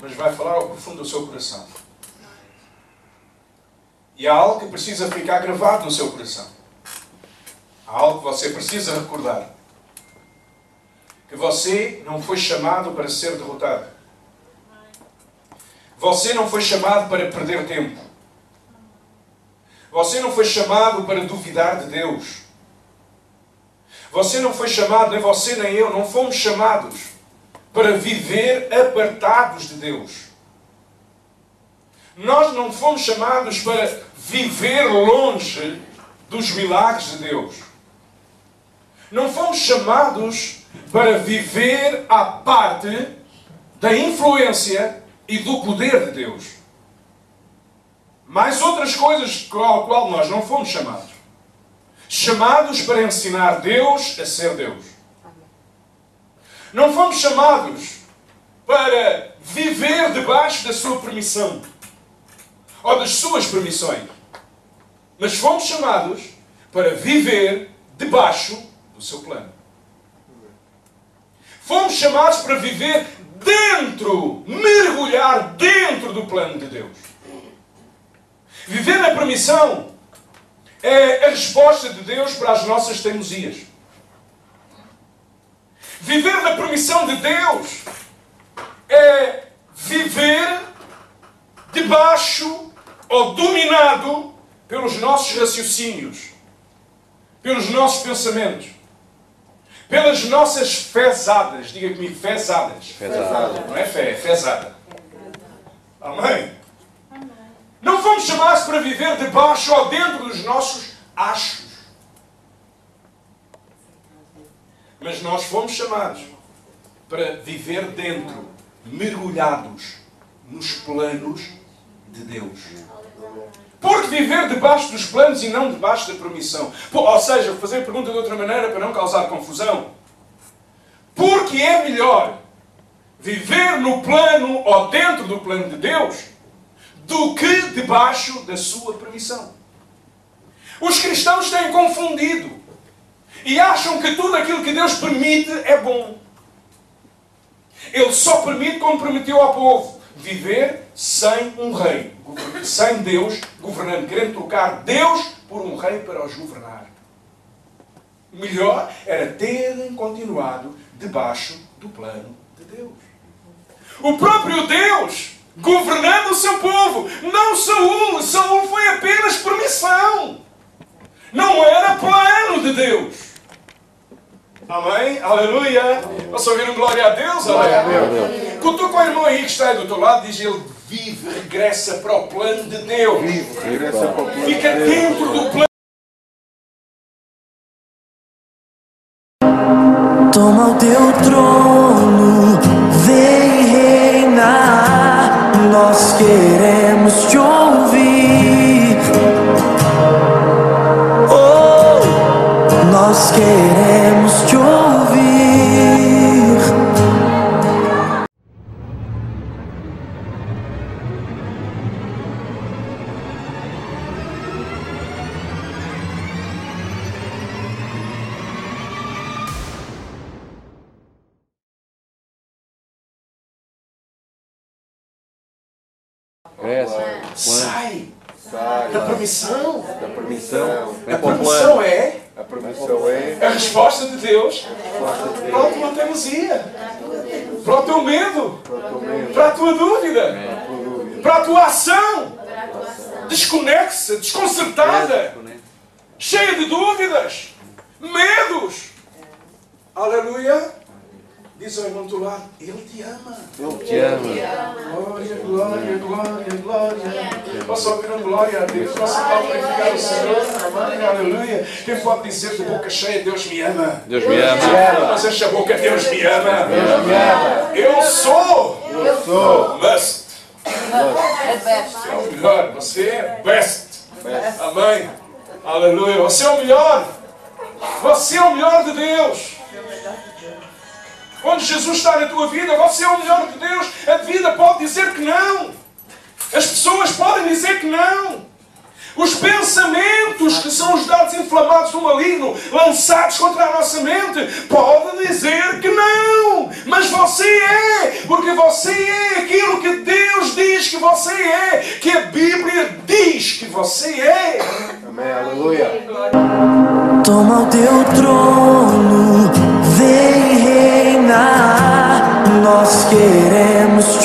Mas vai falar ao profundo do seu coração. E há algo que precisa ficar gravado no seu coração. Há algo que você precisa recordar. Que você não foi chamado para ser derrotado. Você não foi chamado para perder tempo. Você não foi chamado para duvidar de Deus. Você não foi chamado, nem você nem eu, não fomos chamados para viver apartados de Deus. Nós não fomos chamados para viver longe dos milagres de Deus. Não fomos chamados para viver à parte da influência e do poder de Deus. Mais outras coisas ao qual nós não fomos chamados. Chamados para ensinar Deus a ser Deus. Não fomos chamados para viver debaixo da sua permissão ou das suas permissões. Mas fomos chamados para viver debaixo do seu plano. Fomos chamados para viver dentro, mergulhar dentro do plano de Deus. Viver na permissão é a resposta de Deus para as nossas teimosias. Viver na permissão de Deus é viver debaixo ou dominado pelos nossos raciocínios, pelos nossos pensamentos, pelas nossas fezadas. Diga comigo, fezadas. Fezada. Não é fé, é fezada. Amém? Não fomos chamados para viver debaixo ou dentro dos nossos achos. Mas nós fomos chamados para viver dentro, mergulhados nos planos de Deus. Porque viver debaixo dos planos e não debaixo da permissão. Ou seja, fazer a pergunta de outra maneira para não causar confusão. Porque é melhor viver no plano ou dentro do plano de Deus do que debaixo da sua permissão. Os cristãos têm confundido e acham que tudo aquilo que Deus permite é bom. Ele só permite como permitiu ao povo viver sem um rei, sem Deus governando, querendo trocar Deus por um rei para os governar. Melhor era terem continuado debaixo do plano de Deus. O próprio Deus governando o seu povo, não Saul. Saul foi apenas permissão. Não era plano de Deus. Amém? Aleluia! Posso ouvir um glória a Deus? Glória a Aleluia! Cutuca o irmão aí que está aí do teu lado diz ele vive, regressa para o plano de Deus. Regressa para o plano Fica de Deus. dentro do plano. Toma o teu trono, queremos te ouvir. Oh, nós queremos Plano. Sai Sai. da permissão. Da permissão. A permissão é A permissão é. a resposta de Deus para a tua teimosia, para o teu medo, Para a tua dúvida, Para a tua dúvida. para a tua ação desconexa, desconcertada, cheia de dúvidas, medos. Aleluia. Diz ao irmão do teu lado, Ele te ama. Ele te ama. Glória, glória, glória, glória. Posso ouvir um glória a Deus? Posso glorificar o Senhor? Amém, aleluia. Quem pode dizer de boca cheia, Deus me ama? Deus me ama. Mas enche a boca, Deus me ama. Deus me ama. Eu sou Eu sou. must. É best. É o melhor. Você é best. Amém. Aleluia. Você é o melhor. Você é o melhor de Deus. Quando Jesus está na tua vida, você é o melhor de Deus. A vida pode dizer que não. As pessoas podem dizer que não. Os pensamentos que são os dados inflamados do maligno lançados contra a nossa mente podem dizer que não, mas você é, porque você é aquilo que Deus diz que você é, que a Bíblia diz que você é. Amém. Aleluia. Toma o teu trono, vem reinar. Nós queremos